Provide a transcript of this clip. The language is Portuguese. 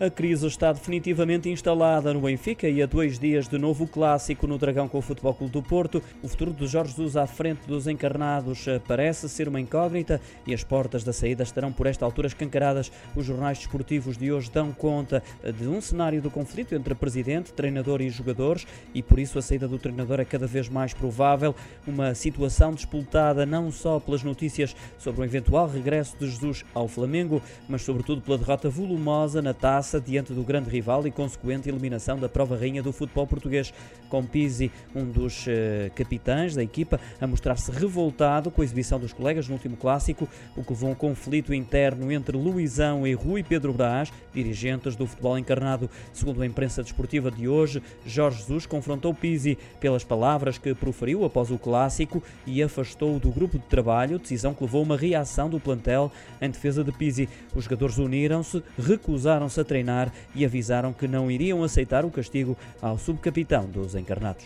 A crise está definitivamente instalada no Benfica e a dois dias de novo clássico no Dragão com o Futebol Clube do Porto. O futuro de Jorge Jesus à frente dos encarnados eh, parece ser uma incógnita e as portas da saída estarão por esta altura escancaradas. Os jornais desportivos de hoje dão conta eh, de um cenário de conflito entre presidente, treinador e jogadores e por isso a saída do treinador é cada vez mais provável. Uma situação disputada não só pelas notícias sobre o eventual regresso de Jesus ao Flamengo, mas sobretudo pela derrota volumosa na taça taça diante do grande rival e consequente eliminação da prova rainha do futebol português, com Pizzi, um dos uh, capitães da equipa, a mostrar-se revoltado com a exibição dos colegas no último clássico, o que levou um conflito interno entre Luizão e Rui Pedro Brás, dirigentes do futebol encarnado. Segundo a imprensa desportiva de hoje, Jorge Jesus confrontou Pizzi pelas palavras que proferiu após o clássico e afastou-o do grupo de trabalho, decisão que levou uma reação do plantel em defesa de Pizzi. Os jogadores uniram-se, recusaram-se a treinar treinar e avisaram que não iriam aceitar o castigo ao subcapitão dos encarnados.